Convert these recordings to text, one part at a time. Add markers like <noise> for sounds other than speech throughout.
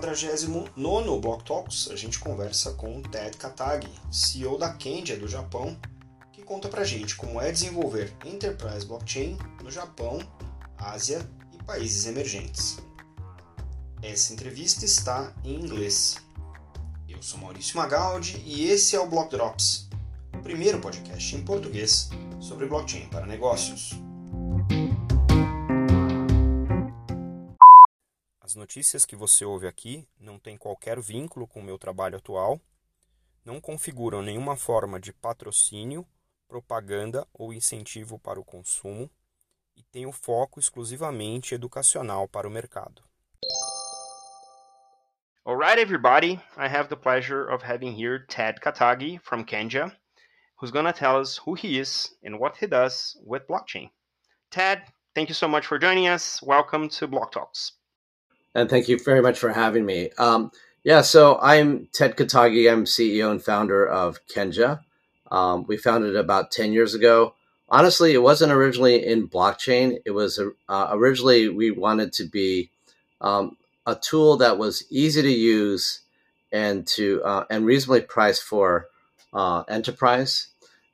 49 Block Talks, a gente conversa com Ted Katagi, CEO da Kendia do Japão, que conta pra gente como é desenvolver Enterprise Blockchain no Japão, Ásia e países emergentes. Essa entrevista está em inglês. Eu sou Maurício Magaldi e esse é o Block Drops, o primeiro podcast em português sobre blockchain para negócios. As notícias que você ouve aqui não têm qualquer vínculo com o meu trabalho atual, não configuram nenhuma forma de patrocínio, propaganda ou incentivo para o consumo e têm o foco exclusivamente educacional para o mercado. Alright, everybody, I have the pleasure of having here Ted Katagi from Kenja, who's going to tell us who he is and what he does with blockchain. Ted, thank you so much for joining us. Welcome to Block Talks and thank you very much for having me. Um, yeah, so I'm Ted Katagi. I'm CEO and founder of Kenja. Um, we founded it about 10 years ago. Honestly, it wasn't originally in blockchain. It was uh, originally we wanted to be um, a tool that was easy to use and to uh, and reasonably priced for uh, enterprise.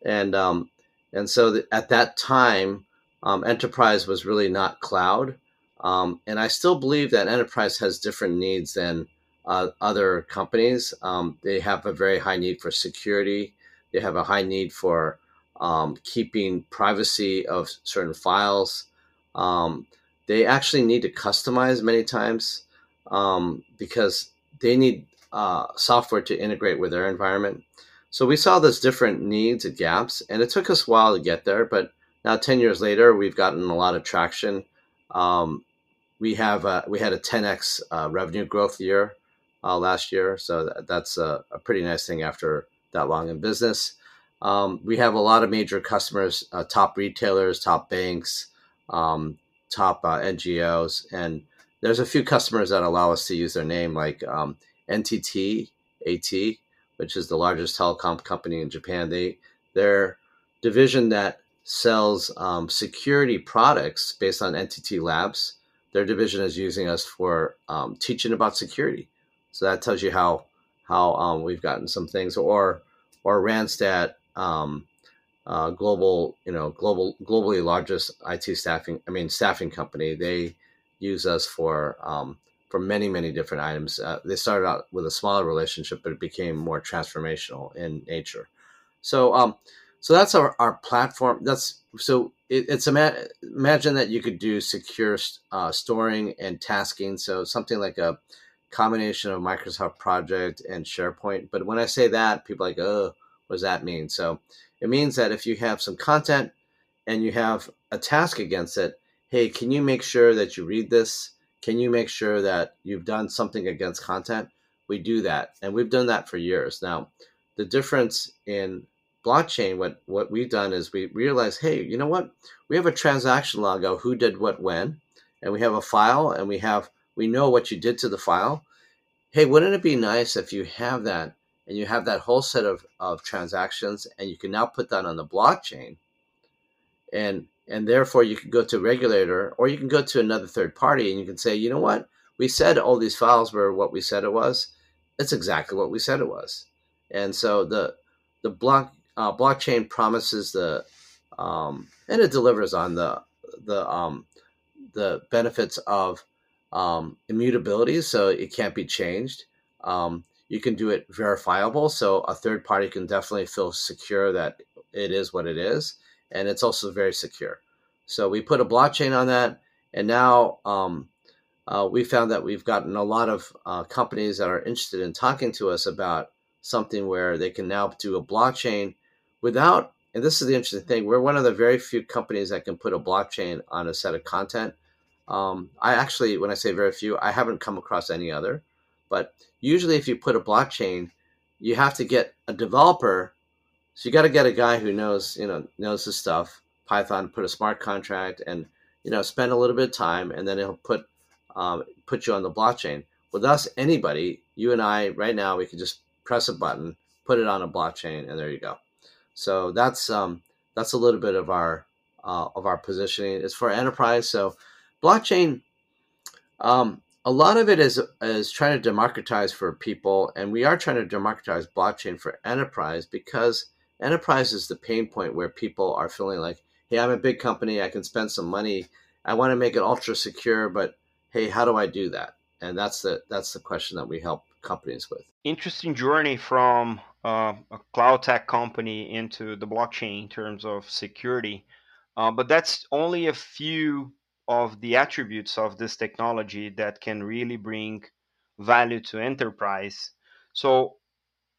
And um, and so th- at that time, um, enterprise was really not cloud. Um, and I still believe that enterprise has different needs than uh, other companies. Um, they have a very high need for security. They have a high need for um, keeping privacy of certain files. Um, they actually need to customize many times um, because they need uh, software to integrate with their environment. So we saw those different needs and gaps, and it took us a while to get there. But now, 10 years later, we've gotten a lot of traction. Um, we have uh, we had a 10x uh, revenue growth year uh, last year, so that, that's a, a, pretty nice thing after that long in business. Um, we have a lot of major customers, uh, top retailers, top banks, um, top uh, NGOs, and there's a few customers that allow us to use their name, like um, NTT AT, which is the largest telecom company in Japan. They their division that sells um, security products based on NTT Labs their division is using us for um, teaching about security. So that tells you how how um, we've gotten some things, or or Randstad, um, uh, global you know global globally largest IT staffing I mean staffing company. They use us for um, for many many different items. Uh, they started out with a smaller relationship, but it became more transformational in nature. So um, so that's our, our platform. That's so it, it's ima- imagine that you could do secure uh, storing and tasking. So something like a combination of Microsoft Project and SharePoint. But when I say that, people are like, oh, what does that mean? So it means that if you have some content and you have a task against it, hey, can you make sure that you read this? Can you make sure that you've done something against content? We do that, and we've done that for years now. The difference in blockchain, what what we've done is we realize, hey, you know what? We have a transaction log of who did what when, and we have a file, and we have we know what you did to the file. Hey, wouldn't it be nice if you have that and you have that whole set of, of transactions and you can now put that on the blockchain and and therefore you can go to a regulator or you can go to another third party and you can say, you know what? We said all these files were what we said it was. It's exactly what we said it was. And so the the block uh, blockchain promises the um, and it delivers on the the um, the benefits of um, immutability, so it can't be changed. Um, you can do it verifiable, so a third party can definitely feel secure that it is what it is, and it's also very secure. So we put a blockchain on that, and now um, uh, we found that we've gotten a lot of uh, companies that are interested in talking to us about something where they can now do a blockchain without and this is the interesting thing we're one of the very few companies that can put a blockchain on a set of content. Um, i actually when i say very few i haven't come across any other but usually if you put a blockchain you have to get a developer so you got to get a guy who knows you know knows the stuff python put a smart contract and you know spend a little bit of time and then it'll put um, put you on the blockchain. With us anybody you and i right now we can just press a button put it on a blockchain and there you go so that's um, that's a little bit of our uh, of our positioning. It's for enterprise. So blockchain, um, a lot of it is is trying to democratize for people, and we are trying to democratize blockchain for enterprise because enterprise is the pain point where people are feeling like, hey, I'm a big company, I can spend some money, I want to make it ultra secure, but hey, how do I do that? And that's the that's the question that we help companies with. Interesting journey from uh, a cloud tech company into the blockchain in terms of security, uh, but that's only a few of the attributes of this technology that can really bring value to enterprise. So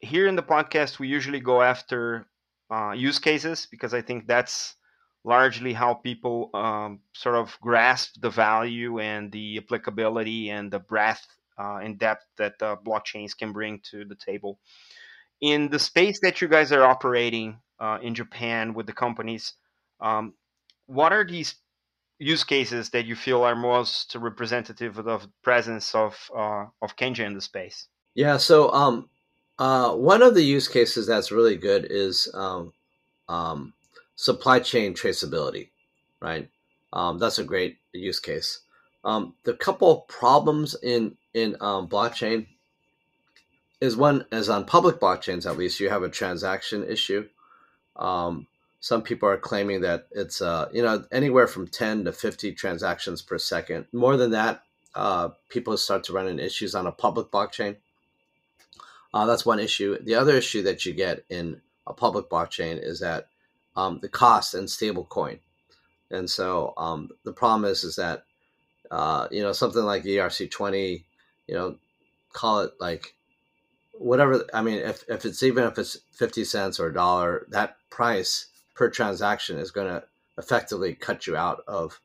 here in the podcast, we usually go after uh, use cases because I think that's largely how people um, sort of grasp the value and the applicability and the breadth uh, and depth that uh, blockchains can bring to the table. In the space that you guys are operating uh, in Japan with the companies, um, what are these use cases that you feel are most representative of the presence of uh, of Kenja in the space? Yeah, so um, uh, one of the use cases that's really good is um, um, supply chain traceability, right? Um, that's a great use case. Um, the couple problems in in um, blockchain is one is on public blockchains at least you have a transaction issue. Um, some people are claiming that it's uh, you know anywhere from 10 to 50 transactions per second. More than that uh, people start to run into issues on a public blockchain. Uh, that's one issue. The other issue that you get in a public blockchain is that um, the cost and stable coin. And so um, the problem is is that uh, you know something like erc20 you know call it like whatever i mean if, if it's even if it's 50 cents or a dollar that price per transaction is going to effectively cut you out of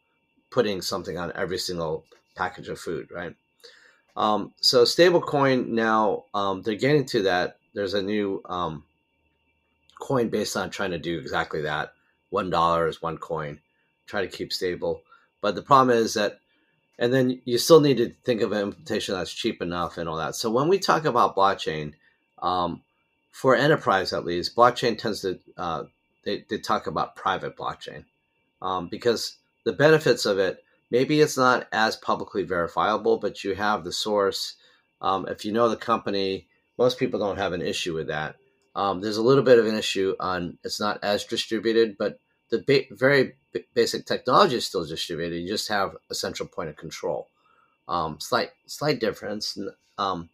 putting something on every single package of food, right? Um, so stablecoin now um, they're getting to that. There's a new um, coin based on trying to do exactly that. One dollar is one coin. Try to keep stable, but the problem is that, and then you still need to think of an implementation that's cheap enough and all that. So when we talk about blockchain, um, for enterprise at least, blockchain tends to uh, they, they talk about private blockchain um, because the benefits of it maybe it's not as publicly verifiable but you have the source um, if you know the company most people don't have an issue with that um, there's a little bit of an issue on it's not as distributed but the ba- very basic technology is still distributed you just have a central point of control. Um, slight slight difference um,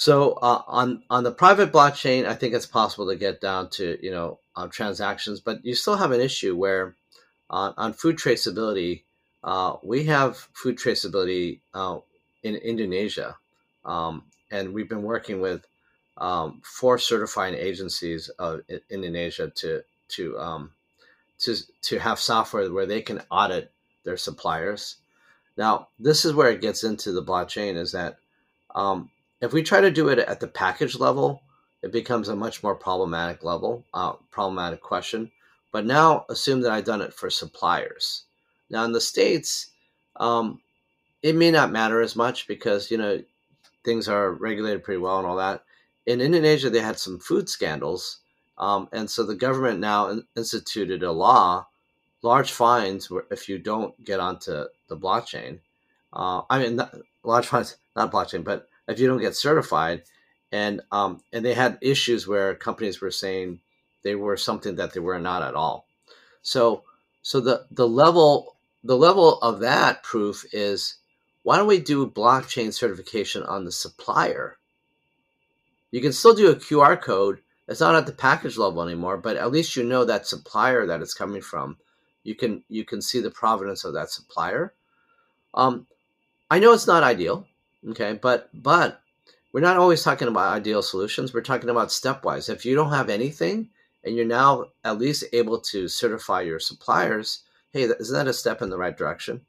so uh, on on the private blockchain, I think it's possible to get down to you know uh, transactions, but you still have an issue where uh, on food traceability, uh, we have food traceability uh, in Indonesia, um, and we've been working with um, four certifying agencies of Indonesia to to um, to to have software where they can audit their suppliers. Now, this is where it gets into the blockchain is that um, if we try to do it at the package level, it becomes a much more problematic level, uh, problematic question. But now assume that I've done it for suppliers. Now in the states, um, it may not matter as much because you know things are regulated pretty well and all that. In Indonesia, they had some food scandals, um, and so the government now instituted a law, large fines if you don't get onto the blockchain. Uh, I mean, not, large fines, not blockchain, but if you don't get certified, and um, and they had issues where companies were saying they were something that they were not at all. So so the the level the level of that proof is why don't we do blockchain certification on the supplier? You can still do a QR code. It's not at the package level anymore, but at least you know that supplier that it's coming from. You can you can see the provenance of that supplier. Um, I know it's not ideal, okay, but but we're not always talking about ideal solutions. We're talking about stepwise. If you don't have anything and you're now at least able to certify your suppliers, hey, isn't that a step in the right direction?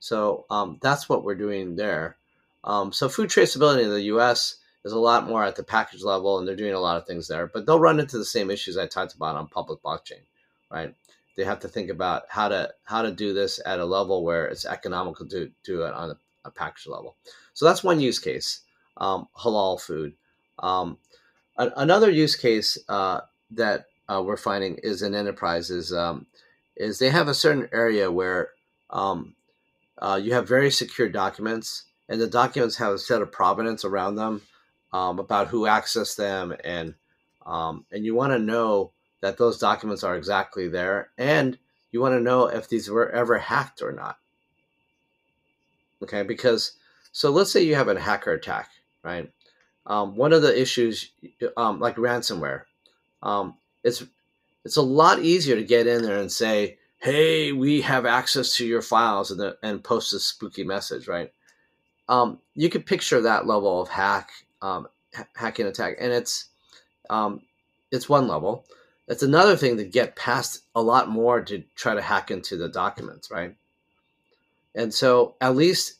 So um, that's what we're doing there. Um, so food traceability in the U.S. is a lot more at the package level, and they're doing a lot of things there. But they'll run into the same issues I talked about on public blockchain, right? They have to think about how to how to do this at a level where it's economical to do it on a, a package level. So that's one use case um, halal food. Um, a- another use case uh, that uh, we're finding is in enterprises um, is they have a certain area where um, uh, you have very secure documents and the documents have a set of provenance around them um, about who accessed them, and um, and you want to know that those documents are exactly there, and you want to know if these were ever hacked or not. Okay, because so let's say you have a hacker attack, right? Um, one of the issues, um, like ransomware, um, it's it's a lot easier to get in there and say, "Hey, we have access to your files," and, the, and post a spooky message, right? Um, you could picture that level of hack um, hacking attack, and it's um, it's one level. It's another thing to get past a lot more to try to hack into the documents, right? And so, at least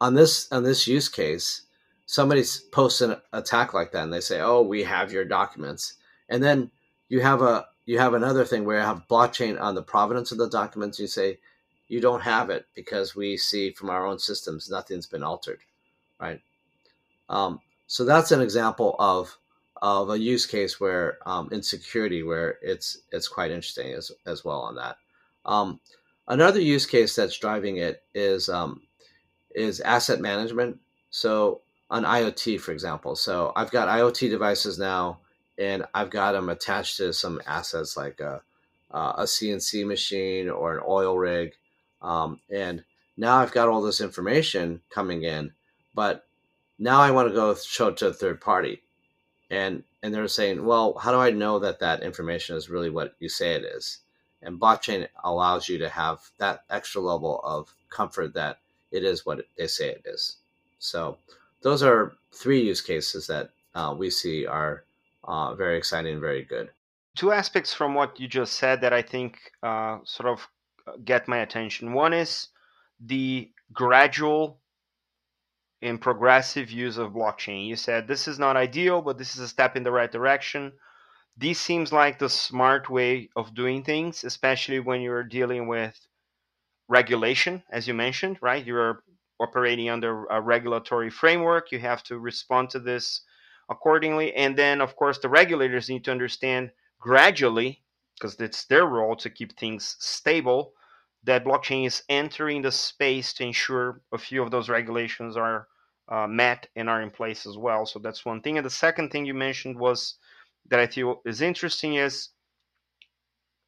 on this on this use case, somebody posts an attack like that, and they say, "Oh, we have your documents," and then you have a you have another thing where you have blockchain on the provenance of the documents. You say you don't have it because we see from our own systems nothing's been altered, right? Um, so that's an example of of a use case where um, in security where it's it's quite interesting as as well on that. Um, another use case that's driving it is um, is asset management. So on IoT, for example, so I've got IoT devices now, and I've got them attached to some assets like a a CNC machine or an oil rig, um, and now I've got all this information coming in, but now I want to go show it to a third party and and they're saying, well, how do I know that that information is really what you say it is? And blockchain allows you to have that extra level of comfort that it is what they say it is. So those are three use cases that uh, we see are uh, very exciting and very good. Two aspects from what you just said that I think uh, sort of get my attention. One is the gradual in progressive use of blockchain. You said this is not ideal, but this is a step in the right direction. This seems like the smart way of doing things, especially when you're dealing with regulation, as you mentioned, right? You're operating under a regulatory framework. You have to respond to this accordingly. And then, of course, the regulators need to understand gradually, because it's their role to keep things stable, that blockchain is entering the space to ensure a few of those regulations are uh, met and are in place as well. So that's one thing. And the second thing you mentioned was that I feel is interesting is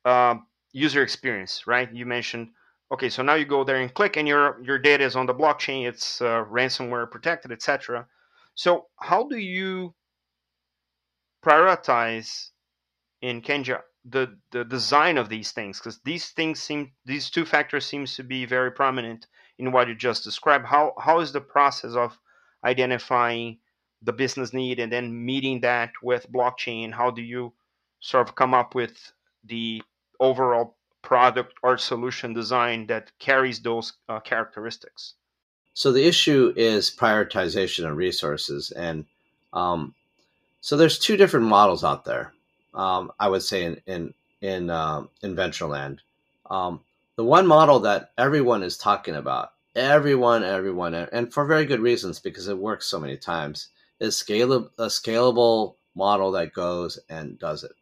uh, user experience, right? You mentioned okay, so now you go there and click, and your your data is on the blockchain. It's uh, ransomware protected, etc. So how do you prioritize in Kenja the the design of these things because these things seem these two factors seems to be very prominent in what you just described how how is the process of identifying the business need and then meeting that with blockchain how do you sort of come up with the overall product or solution design that carries those uh, characteristics so the issue is prioritization of resources and um, so there's two different models out there um, I would say in in in um, in Ventureland. Um, the one model that everyone is talking about, everyone, everyone, and for very good reasons because it works so many times, is scalable a scalable model that goes and does it.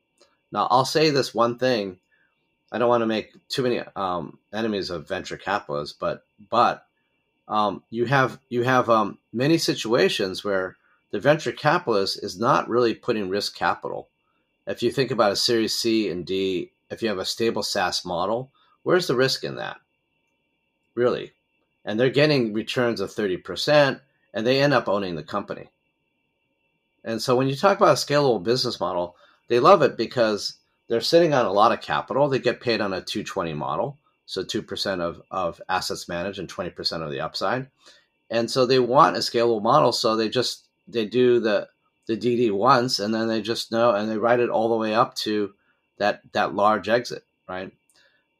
Now, I'll say this one thing. I don't want to make too many um, enemies of venture capitalists, but but um, you have you have um, many situations where the venture capitalist is not really putting risk capital if you think about a Series C and D, if you have a stable SaaS model, where's the risk in that? Really? And they're getting returns of 30% and they end up owning the company. And so when you talk about a scalable business model, they love it because they're sitting on a lot of capital. They get paid on a 220 model. So 2% of, of assets managed and 20% of the upside. And so they want a scalable model. So they just, they do the, the DD once, and then they just know and they write it all the way up to that that large exit, right?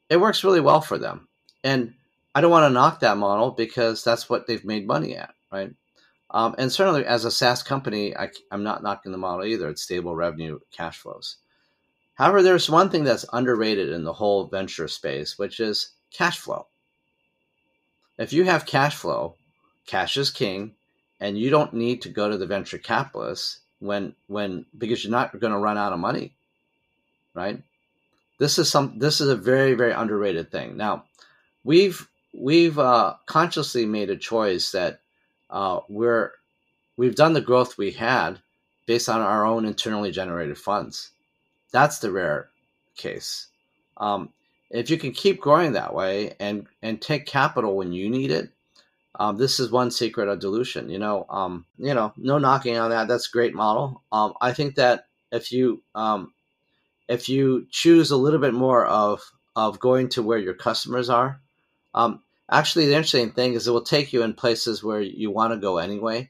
It works really well for them, and I don't want to knock that model because that's what they've made money at, right? Um, and certainly, as a SaaS company, I, I'm not knocking the model either. It's stable revenue, cash flows. However, there's one thing that's underrated in the whole venture space, which is cash flow. If you have cash flow, cash is king, and you don't need to go to the venture capitalists when when because you're not going to run out of money right this is some this is a very very underrated thing now we've we've uh, consciously made a choice that uh, we're we've done the growth we had based on our own internally generated funds. That's the rare case. Um, if you can keep growing that way and and take capital when you need it, um, this is one secret of dilution. You know, um, you know, no knocking on that. That's a great model. Um, I think that if you um, if you choose a little bit more of of going to where your customers are, um, actually the interesting thing is it will take you in places where you want to go anyway.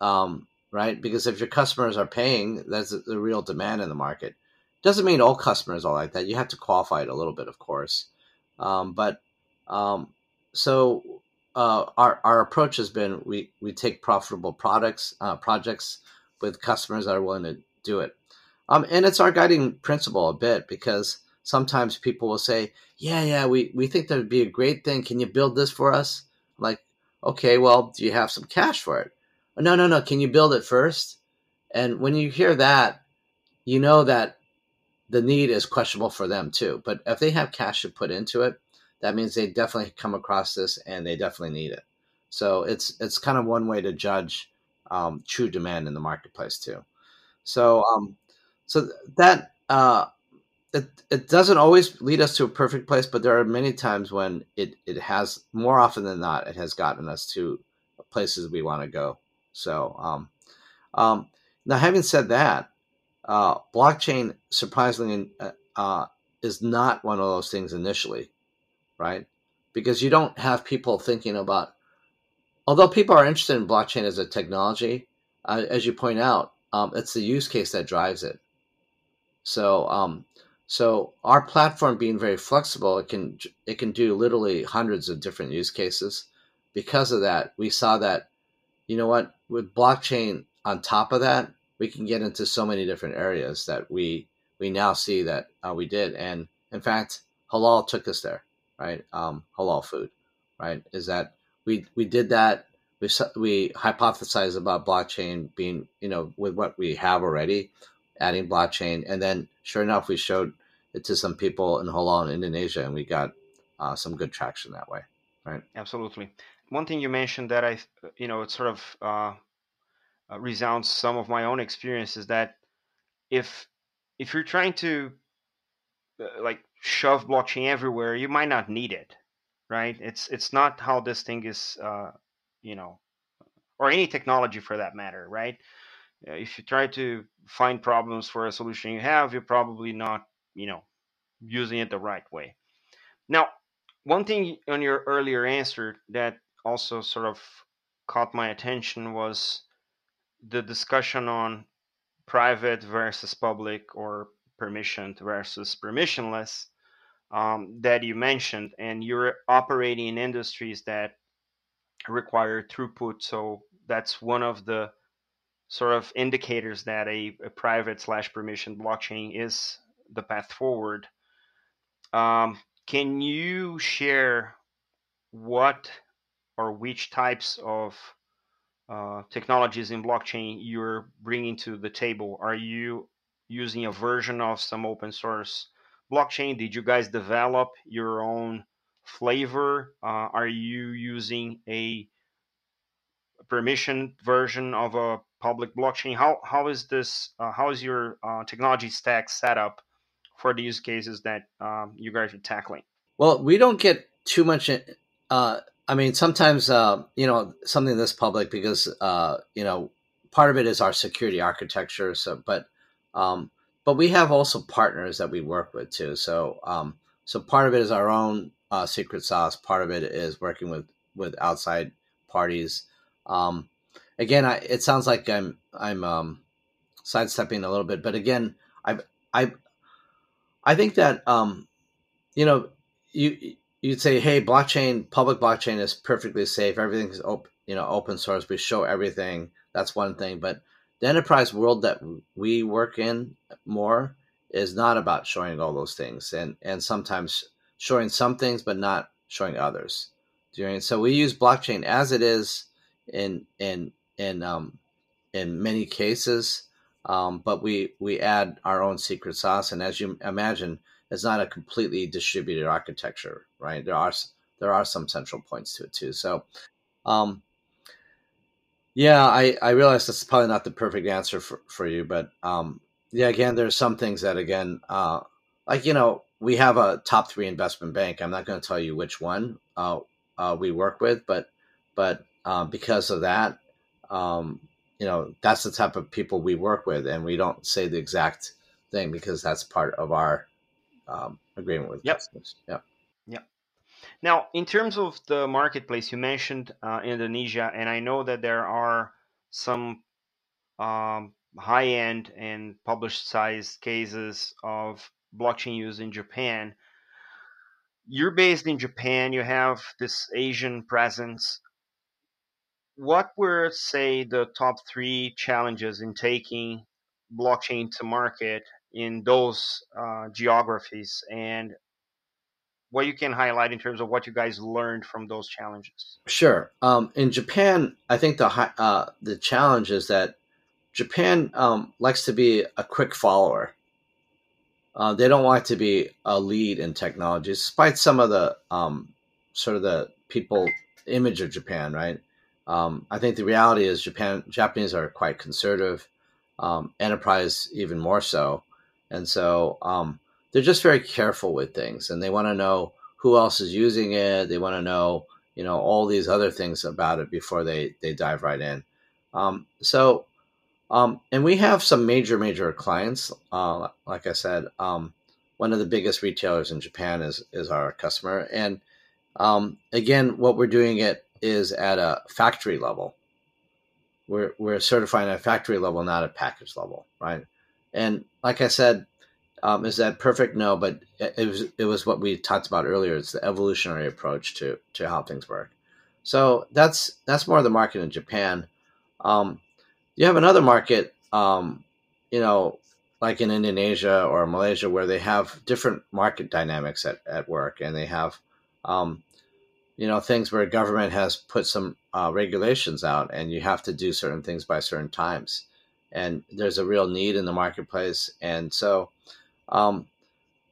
Um, right? Because if your customers are paying, that's the real demand in the market. Doesn't mean all customers are like that. You have to qualify it a little bit, of course. Um, but um, so uh, our our approach has been we we take profitable products uh, projects with customers that are willing to do it, um, and it's our guiding principle a bit because sometimes people will say, "Yeah, yeah, we we think that would be a great thing. Can you build this for us?" I'm like, okay, well, do you have some cash for it? No, no, no. Can you build it first? And when you hear that, you know that the need is questionable for them too. But if they have cash to put into it, that means they definitely come across this and they definitely need it. So it's it's kind of one way to judge um, true demand in the marketplace too. So um, so that uh, it it doesn't always lead us to a perfect place, but there are many times when it it has more often than not it has gotten us to places we want to go. So um, um, now having said that, uh, blockchain surprisingly uh, uh, is not one of those things initially, right? Because you don't have people thinking about, although people are interested in blockchain as a technology, uh, as you point out, um, it's the use case that drives it. So, um, so our platform being very flexible, it can it can do literally hundreds of different use cases. Because of that, we saw that, you know what, with blockchain on top of that, we can get into so many different areas that we we now see that uh, we did. And in fact, halal took us there, right? Um, halal food, right? Is that we we did that. We we hypothesized about blockchain being, you know, with what we have already, adding blockchain, and then sure enough, we showed to some people in halal in Indonesia, and we got uh, some good traction that way, right? Absolutely. One thing you mentioned that I, you know, it sort of uh, uh, resounds some of my own experiences that if if you're trying to uh, like shove blockchain everywhere, you might not need it, right? It's it's not how this thing is, uh, you know, or any technology for that matter, right? Uh, if you try to find problems for a solution you have, you're probably not, you know, using it the right way. Now, one thing on your earlier answer that also sort of caught my attention was the discussion on private versus public or permissioned versus permissionless um, that you mentioned, and you're operating in industries that require throughput. So that's one of the sort of indicators that a, a private slash permission blockchain is the path forward. Um, can you share what or which types of uh, technologies in blockchain you're bringing to the table? Are you using a version of some open source blockchain? Did you guys develop your own flavor? Uh, are you using a permission version of a public blockchain? How how is this? Uh, how is your uh, technology stack set up for the use cases that um, you guys are tackling? Well, we don't get too much uh, I mean, sometimes uh, you know something this public because uh, you know part of it is our security architecture. So, but um, but we have also partners that we work with too. So um, so part of it is our own uh, secret sauce. Part of it is working with with outside parties. Um, again, I, it sounds like I'm I'm um, sidestepping a little bit, but again, I I I think that um, you know you you'd say, hey, blockchain, public blockchain is perfectly safe. Everything's open, you know, open source. We show everything. That's one thing. But the enterprise world that we work in more is not about showing all those things, and and sometimes showing some things, but not showing others. So we use blockchain as it is in in in um in many cases, um, but we we add our own secret sauce, and as you imagine it's not a completely distributed architecture, right? There are there are some central points to it too. So, um, Yeah, I, I realize that's probably not the perfect answer for, for you, but um, yeah, again, there's some things that again, uh, like you know, we have a top three investment bank. I'm not going to tell you which one uh, uh, we work with, but but uh, because of that, um, you know, that's the type of people we work with, and we don't say the exact thing because that's part of our um, agreement with Yep. customers. Yeah. Yeah. Now, in terms of the marketplace, you mentioned uh, Indonesia, and I know that there are some um, high end and published sized cases of blockchain use in Japan. You're based in Japan, you have this Asian presence. What were, say, the top three challenges in taking blockchain to market in those uh, geographies? And what you can highlight in terms of what you guys learned from those challenges. Sure. Um, in Japan, I think the uh, the challenge is that Japan um, likes to be a quick follower. Uh, they don't want to be a lead in technology, despite some of the um, sort of the people image of Japan. Right. Um, I think the reality is Japan Japanese are quite conservative, um, enterprise even more so, and so um, they're just very careful with things and they want to know who else is using it. They want to know, you know, all these other things about it before they, they dive right in. Um, so, um, and we have some major, major clients. Uh, like I said, um, one of the biggest retailers in Japan is, is our customer. And again, what we're doing it is at a factory level. We're, we're certifying at a factory level, not at package level, right? And like I said, um, is that perfect? No, but it was it was what we talked about earlier. It's the evolutionary approach to to how things work. So that's that's more the market in Japan. Um, you have another market, um, you know, like in Indonesia or Malaysia, where they have different market dynamics at, at work, and they have, um, you know, things where government has put some uh, regulations out, and you have to do certain things by certain times, and there's a real need in the marketplace, and so um,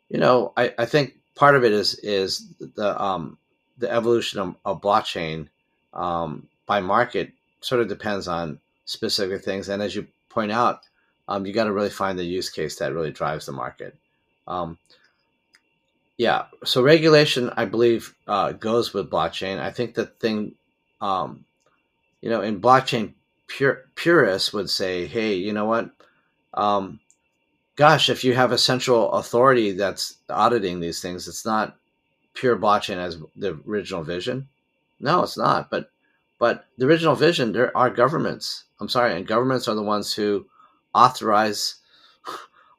you know, I, I think part of it is is the um, the evolution of, of blockchain um, by market sort of depends on specific things, and as you point out, um, you got to really find the use case that really drives the market. Yeah, so regulation, I believe, uh, goes with blockchain. I think the thing, um, you know, in blockchain, pure, purists would say, hey, you know what? Um, gosh, if you have a central authority that's auditing these things, it's not pure blockchain as the original vision. No, it's not. But but the original vision, there are governments. I'm sorry, and governments are the ones who authorize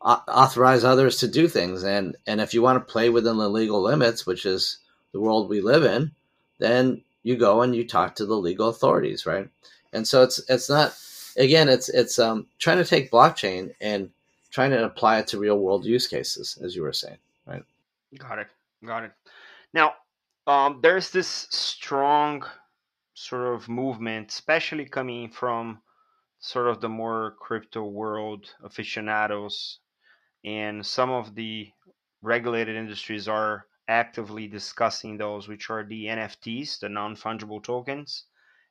authorize others to do things. And and if you want to play within the legal limits, which is the world we live in, then you go and you talk to the legal authorities, right? And so it's it's not again, it's it's um, trying to take blockchain and trying to apply it to real world use cases, as you were saying, right? Got it. Got it. Now, um, there's this strong sort of movement, especially coming from sort of the more crypto world aficionados, and some of the regulated industries are actively discussing those, which are the NFTs, the non fungible tokens,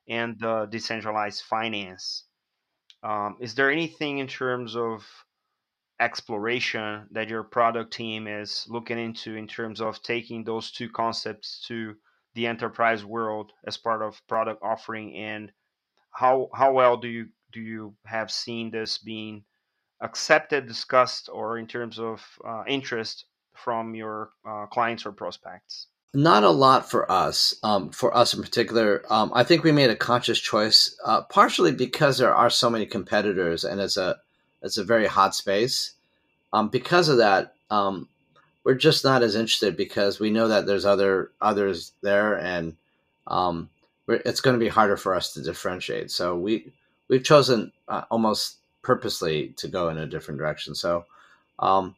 and the decentralized finance. Um, is there anything in terms of exploration that your product team is looking into in terms of taking those two concepts to the enterprise world as part of product offering and how how well do you do you have seen this being accepted discussed or in terms of uh, interest from your uh, clients or prospects not a lot for us um, for us in particular um, i think we made a conscious choice uh, partially because there are so many competitors and it's a it's a very hot space. Um, because of that, um, we're just not as interested because we know that there's other others there, and um, it's going to be harder for us to differentiate. So we we've chosen uh, almost purposely to go in a different direction. So, um,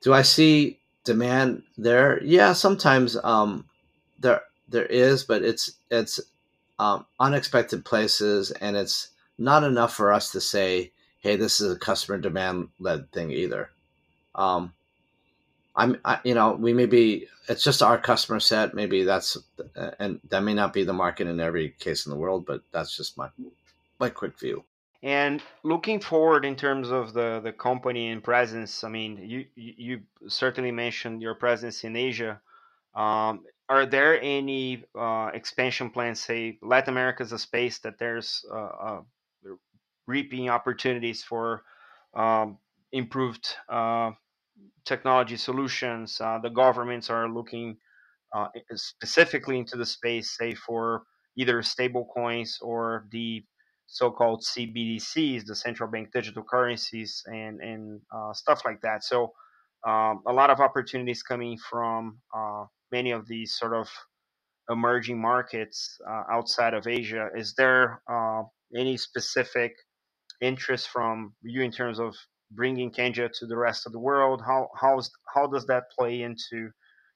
do I see demand there? Yeah, sometimes um, there there is, but it's it's um, unexpected places, and it's not enough for us to say hey, this is a customer demand led thing either. Um, I'm, I, you know, we may be, it's just our customer set. Maybe that's, and that may not be the market in every case in the world, but that's just my, my quick view. And looking forward in terms of the, the company and presence, I mean, you you certainly mentioned your presence in Asia. Um, are there any uh, expansion plans? Say Latin America is a space that there's uh, uh, reaping opportunities for um, improved uh, technology solutions. Uh, the governments are looking uh, specifically into the space, say for either stable coins or the so-called CBDCs, the central bank digital currencies, and and uh, stuff like that. So um, a lot of opportunities coming from uh, many of these sort of emerging markets uh, outside of Asia. Is there uh, any specific interest from you in terms of bringing Kenja to the rest of the world? How how's how does that play into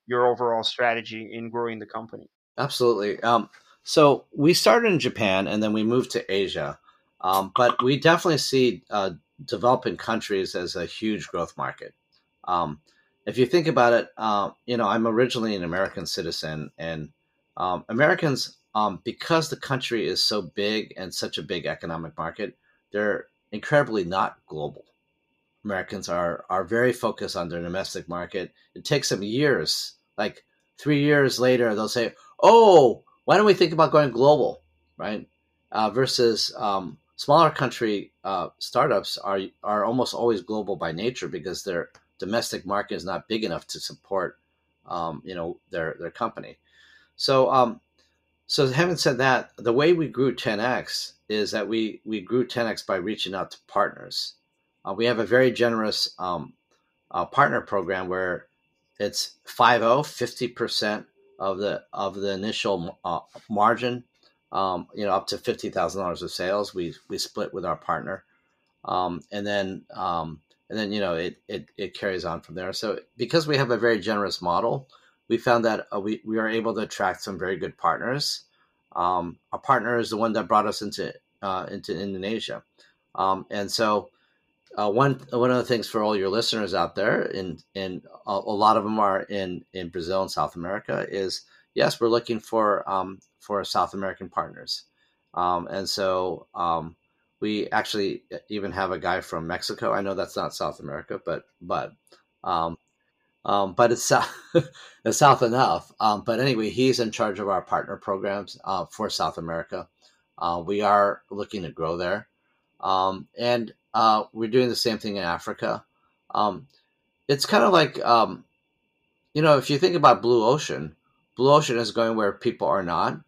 your overall strategy in growing the company? Absolutely. Um, so we started in Japan and then we moved to Asia. Um, but we definitely see uh, developing countries as a huge growth market. Um, if you think about it, uh, you know, I'm originally an American citizen, and um, Americans, um, because the country is so big and such a big economic market, they're incredibly not global. Americans are are very focused on their domestic market. It takes them years, like three years later, they'll say, "Oh, why don't we think about going global, right? Uh, versus um, smaller country uh, startups are are almost always global by nature because their domestic market is not big enough to support, um, you know, their their company. So, um, so having said that, the way we grew 10x is that we we grew 10x by reaching out to partners. Uh, we have a very generous um, uh, partner program where it's 50 percent of the of the initial uh, margin, um, you know, up to fifty thousand dollars of sales, we we split with our partner, um, and then um, and then you know it, it it carries on from there. So because we have a very generous model, we found that uh, we we are able to attract some very good partners. Um, our partner is the one that brought us into uh, into Indonesia, um, and so uh, one one of the things for all your listeners out there, and and a, a, lot of them are in in Brazil and South America, is yes, we're looking for um, for South American partners, um, and so um, we actually even have a guy from Mexico. I know that's not South America, but but um, um, but it's south, <laughs> it's south enough. Um, but anyway, he's in charge of our partner programs uh, for South America. Uh, we are looking to grow there, and uh, we're doing the same thing in Africa. Um, it's kind of like, um, you know, if you think about Blue Ocean, Blue Ocean is going where people are not,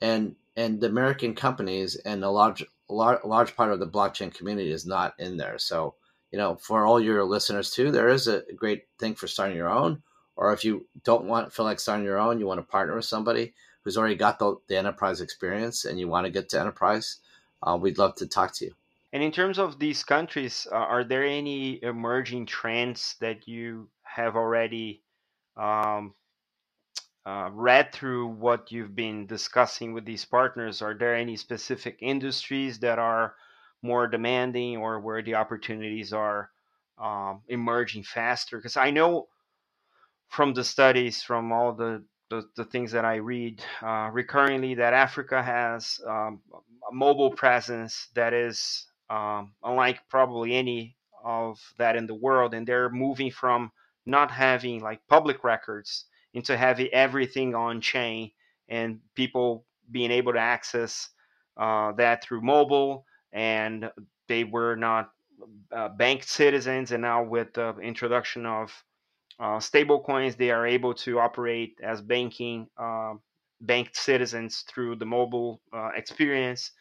and and the American companies and a large large, large part of the blockchain community is not in there. So, you know, for all your listeners too, there is a great thing for starting your own. Or if you don't want feel like starting your own, you want to partner with somebody who's already got the, the enterprise experience, and you want to get to enterprise, uh, we'd love to talk to you. And in terms of these countries, uh, are there any emerging trends that you have already um, uh, read through what you've been discussing with these partners? Are there any specific industries that are more demanding or where the opportunities are um, emerging faster? Because I know from the studies, from all the the, the things that I read uh, recurringly, that Africa has um, a mobile presence that is um, unlike probably any of that in the world. And they're moving from not having like public records into having everything on chain and people being able to access uh, that through mobile. And they were not uh, banked citizens. And now with the introduction of uh, stable coins, they are able to operate as banking uh, banked citizens through the mobile uh, experience.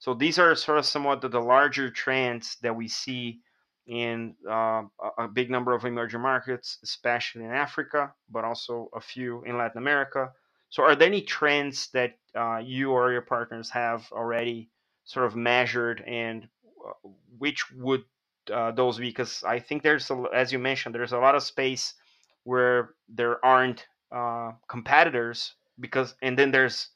So these are sort of somewhat the, the larger trends that we see in uh, a big number of emerging markets, especially in Africa, but also a few in Latin America. So, are there any trends that uh, you or your partners have already sort of measured, and uh, which would uh, those be? Because I think there's, a, as you mentioned, there's a lot of space where there aren't uh, competitors, because and then there's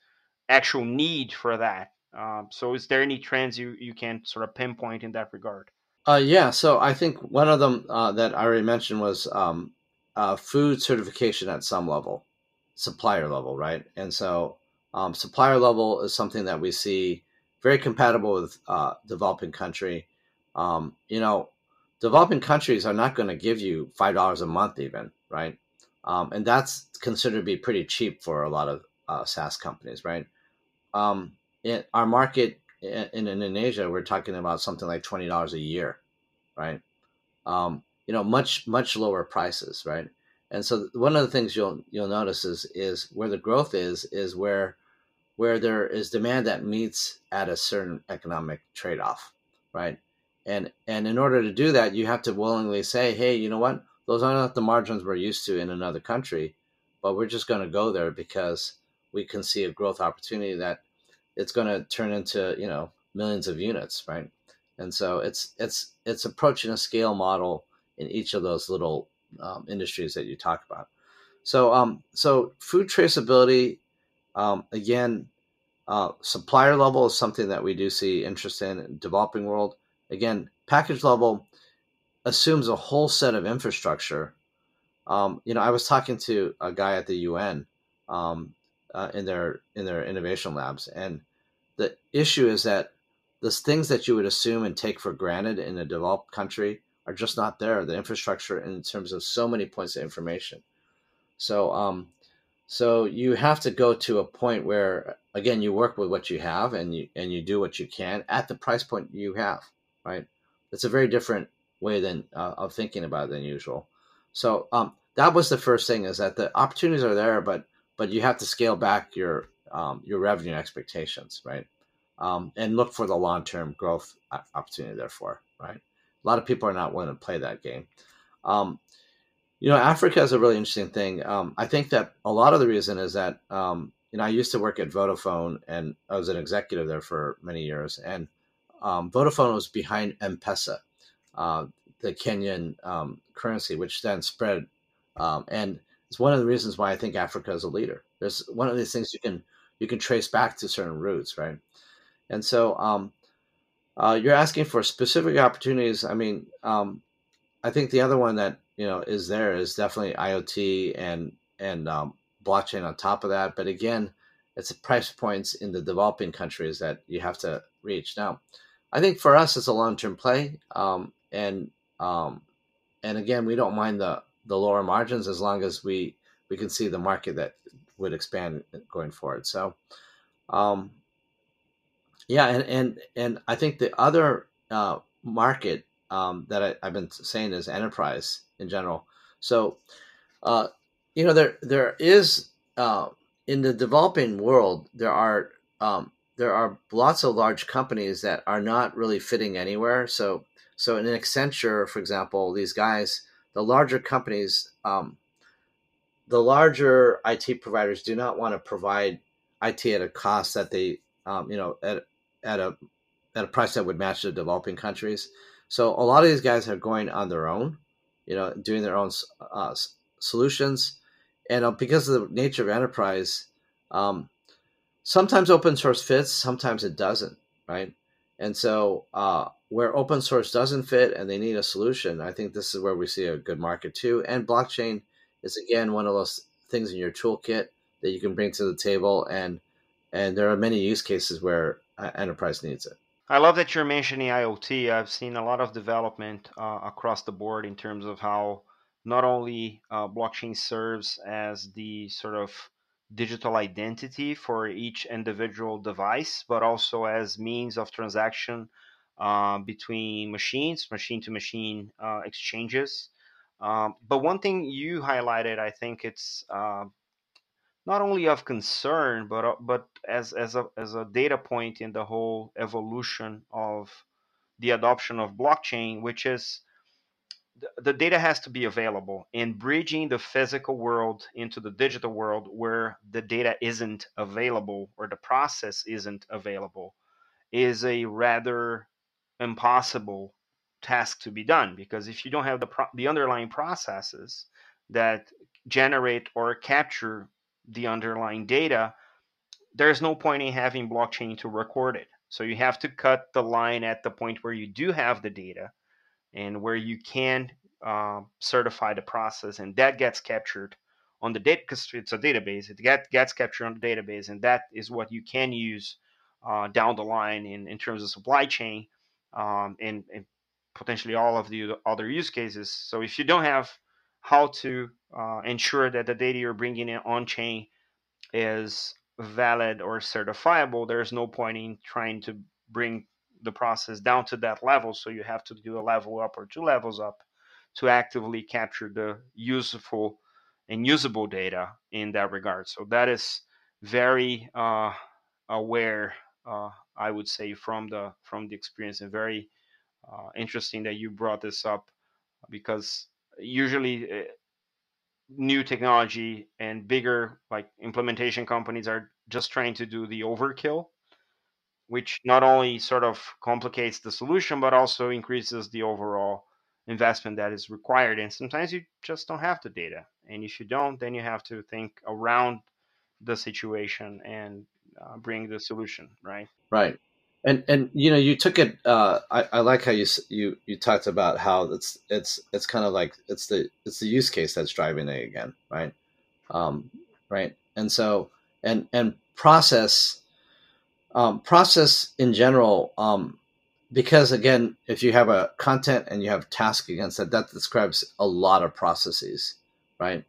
actual need for that. Um, so, is there any trends you you can sort of pinpoint in that regard? Uh, yeah. So, I think one of them uh, that I already mentioned was um, uh, food certification at some level, supplier level, right? And so, um, supplier level is something that we see very compatible with uh, developing country. Um, you know, developing countries are not going to give you five dollars a month, even right, um, and that's considered to be pretty cheap for a lot of uh, SaaS companies, right? In our market in, in Indonesia, we're talking about something like twenty dollars a year, right? Um, you know, much much lower prices, right? And so one of the things you'll you'll notice is is where the growth is is where where there is demand that meets at a certain economic trade off, right? And and in order to do that, you have to willingly say, hey, you know what? Those are not the margins we're used to in another country, but we're just going to go there because we can see a growth opportunity that it's going to turn into you know millions of units, right? And so it's it's it's approaching a scale model in each of those little um, industries that you talk about. So um, so food traceability um, again, uh, supplier level is something that we do see interest in, in developing world. Again, package level assumes a whole set of infrastructure. Um, you know, I was talking to a guy at the UN um, uh, in their in their innovation labs, and the issue is that the things that you would assume and take for granted in a developed country are just not there. The infrastructure in terms of so many points of information. So, um, so you have to go to a point where, again, you work with what you have and you and you do what you can at the price point you have. Right. It's a very different way than uh, of thinking about it than usual. So um, that was the first thing is that the opportunities are there, but but you have to scale back your um, your revenue expectations, right? Um, and look for the long term growth opportunity. Therefore, right? A lot of people are not willing to play that game. Um, you know, Africa is a really interesting thing. Um, I think that a lot of the reason is that um, you know I used to work at Vodafone and I was an executive there for many years, and um, Vodafone was behind M-Pesa, uh, the Kenyan currency, which then spread, and it's one of the reasons why I think Africa is a leader. There's one of these things you can you can trace back to certain roots, right? And so um, uh, you're asking for specific opportunities. I mean, I think the other one that you know is there is definitely IoT and and um, blockchain on top of that. But again, it's price points in the developing countries that you have to reach. Now, I think for us it's a long term play, um, and um, and again we don't mind the the lower margins as long as we we can see the market that would expand going forward. So, um, yeah, and and and I think the other uh, market um, that I, have been saying is enterprise in general. So, uh, you know, there there is uh, in the developing world there are um, there are lots of large companies that are not really fitting anywhere. So, so in Accenture, for example, these guys, the larger companies, um, the larger IT providers do not want to provide IT at a cost that they, um, you know, at at a at a price that would match the developing countries. So a lot of these guys are going on their own, you know, doing their own uh, solutions, and uh, because of the nature of enterprise, um, sometimes open source fits, sometimes it doesn't, right? And so uh, where open source doesn't fit and they need a solution, I think this is where we see a good market too. And blockchain is again one of those things in your toolkit that you can bring to the table, and and there are many use cases where enterprise needs it. I love that you're mentioning IoT. I've seen a lot of development uh, across the board in terms of how not only uh, blockchain serves as the sort of digital identity for each individual device, but also as means of transaction uh, between machines, machine to machine uh, exchanges. Um, but one thing you highlighted, I think it's not only of concern, but but as as a as a data point in the whole evolution of the adoption of blockchain, which is the data has to be available and bridging the physical world into the digital world where the data isn't available or the process isn't available is a rather impossible task to be done because if you don't have the pro- the underlying processes that generate or capture the underlying data, there's no point in having blockchain to record it. So you have to cut the line at the point where you do have the data and where you can uh, certify the process, and that gets captured on the data because it's a database. It get, gets captured on the database, and that is what you can use uh, down the line in, in terms of supply chain um, and, and, potentially all of the other use cases. So if you don't have how to uh, ensure that the data you're bringing in on chain is valid or certifiable, there's no point in trying to bring the process down to that level. So you have to do a level up or two levels up to actively capture the useful and usable data in that regard. So that is very uh, aware, uh, I would say, from the from the experience, and very uh, interesting that you brought this up because usually uh, new technology and bigger like implementation companies are just trying to do the overkill which not only sort of complicates the solution but also increases the overall investment that is required and sometimes you just don't have the data and if you don't then you have to think around the situation and uh, bring the solution right? Right. And and you know you took it uh, I, I like how you you you talked about how it's it's it's kind of like it's the it's the use case that's driving it again right? Um, right. And so and and process um, process in general um, because again if you have a content and you have task against that that describes a lot of processes right?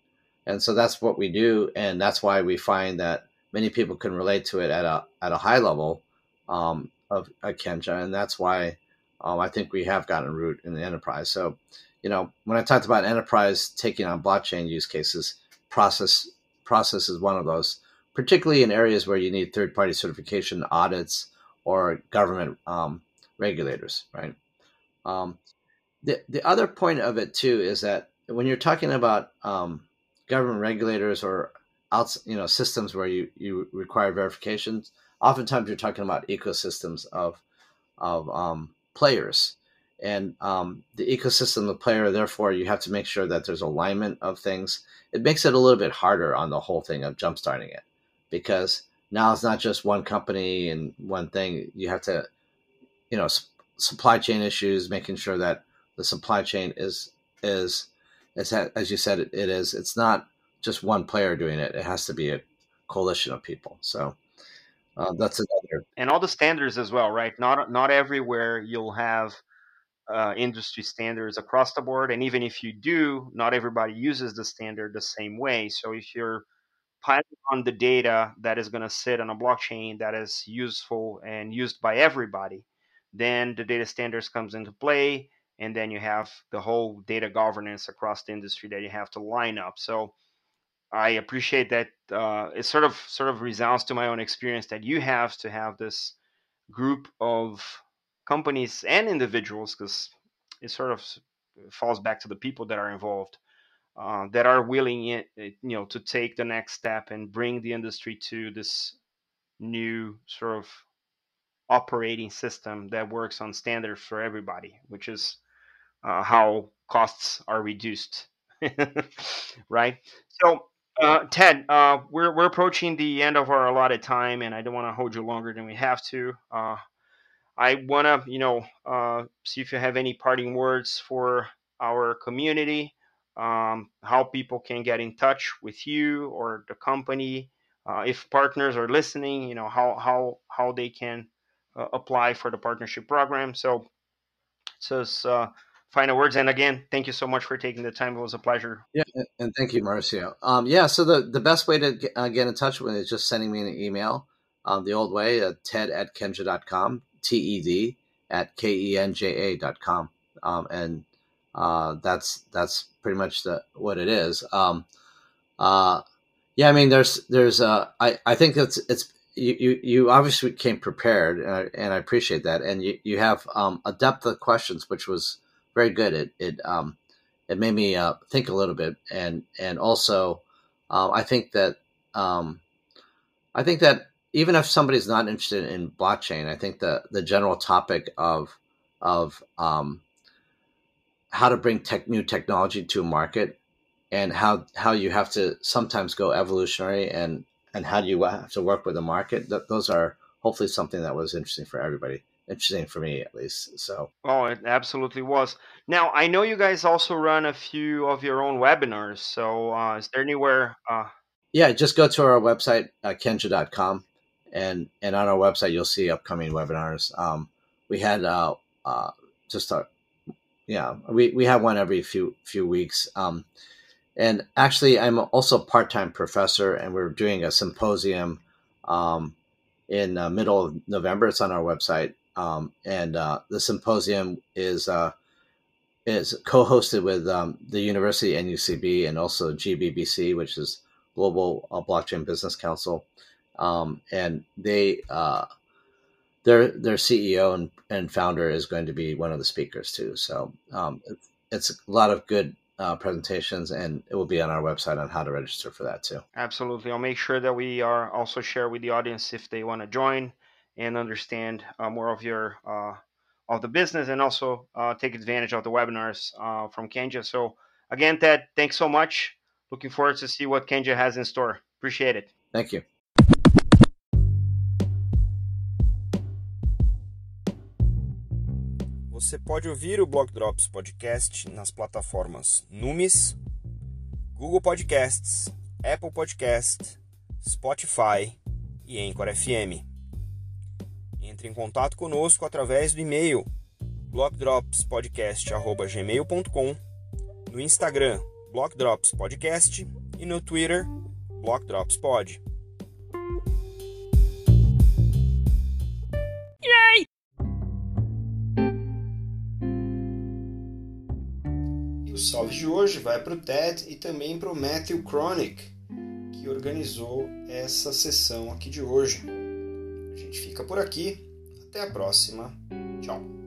And so that's what we do and that's why we find that many people can relate to it at a at a high level um, of a Kenja, and that's why um, I think we have gotten root in the enterprise. So, you know, when I talked about enterprise taking on blockchain use cases, process process is one of those, particularly in areas where you need third party certification, audits, or government um, regulators, right? Um, the the other point of it too is that when you're talking about um, government regulators or outs, you know, systems where you you require verifications. Oftentimes you're talking about ecosystems of of um, players. And um, the ecosystem of player therefore you have to make sure that there's alignment of things. It makes it a little bit harder on the whole thing of jumpstarting it because now it's not just one company and one thing. You have to you know supply chain issues making sure that the supply chain is is as you said it is. It's not just one player doing it it has to be a coalition of people so uh, that's another. And all the standards as well, right? Not not everywhere you'll have uh, industry standards across the board, and even if you do, not everybody uses the standard the same way. So if you're piling on the data that is going to sit on a blockchain that is useful and used by everybody, then the data standards comes into play, and then you have the whole data governance across the industry that you have to line up. So I appreciate that uh, it sort of sort of resounds to my own experience that you have to have this group of companies and individuals because it sort of falls back to the people that are involved uh, that are willing eh, you know to take the next step and bring the industry to this new sort of operating system that works on standards for everybody which is uh, how costs are reduced <laughs> right? So uh, Ted, uh, we're we're approaching the end of our allotted time, and I don't want to hold you longer than we have to. Uh, I want to, you know, uh, see if you have any parting words for our community, um, how people can get in touch with you or the company. Uh, if partners are listening, you know how how how they can uh, apply for the partnership program. So, so final words. And again, thank you so much for taking the time. It was a pleasure. Yeah, and thank you, Marcio. Um, yeah, so the, the best way to get, uh, get in touch with me is just sending me an email um, the old way, uh, ted at kenja.com, T-E-D at K-E-N-J-A dot com. Um, and uh, that's that's pretty much the what it is. Um, uh, yeah, I mean, there's there's uh, I I think it's it's you, you, you obviously came prepared, and I, and I appreciate that. And you, you have um, a depth of questions, which was very good. It it um it made me uh, think a little bit, and and also uh, I think that um, I think that even if somebody's not interested in blockchain, I think the the general topic of of um, how to bring tech, new technology to market and how how you have to sometimes go evolutionary and and how do you have to work with the market. Th- those are hopefully something that was interesting for everybody interesting for me at least. So. Oh, it absolutely was. Now I know you guys also run a few of your own webinars. So uh, is there anywhere? Uh... Yeah, just go to our website uh, kenja.com and and on our website you'll see upcoming webinars. Um, we had uh, uh, just a yeah we, we have one every few few weeks. Um, and actually, I'm also a part time professor, and we're doing a symposium um, in the middle of November. It's on our website, um, and uh, the symposium is uh, is co-hosted with um, the University NUCB and also GBBC, which is Global uh, Blockchain Business Council, um, and they uh, their their CEO and, and founder is going to be one of the speakers too. So um, it's, it's a lot of good uh, presentations, and it will be on our website on how to register for that too. Absolutely, I'll make sure that we are also share with the audience if they want to join and understand uh, more of your uh, of the business and also uh, take advantage of the webinars uh, from Kenja. So again, Ted, thanks so much. Looking forward to see what Kenja has in store. Appreciate it. Thank you. Você pode ouvir o Block Drops Podcast nas plataformas Numis, Google Podcasts, Apple Podcast, Spotify e Anchor FM. Entre em contato conosco através do e-mail blockdropspodcast@gmail.com, no Instagram blockdropspodcast e no Twitter blockdropspod. Yay! E o salve de hoje vai para o Ted e também para o Matthew Chronic, que organizou essa sessão aqui de hoje. Gente fica por aqui. Até a próxima. Tchau.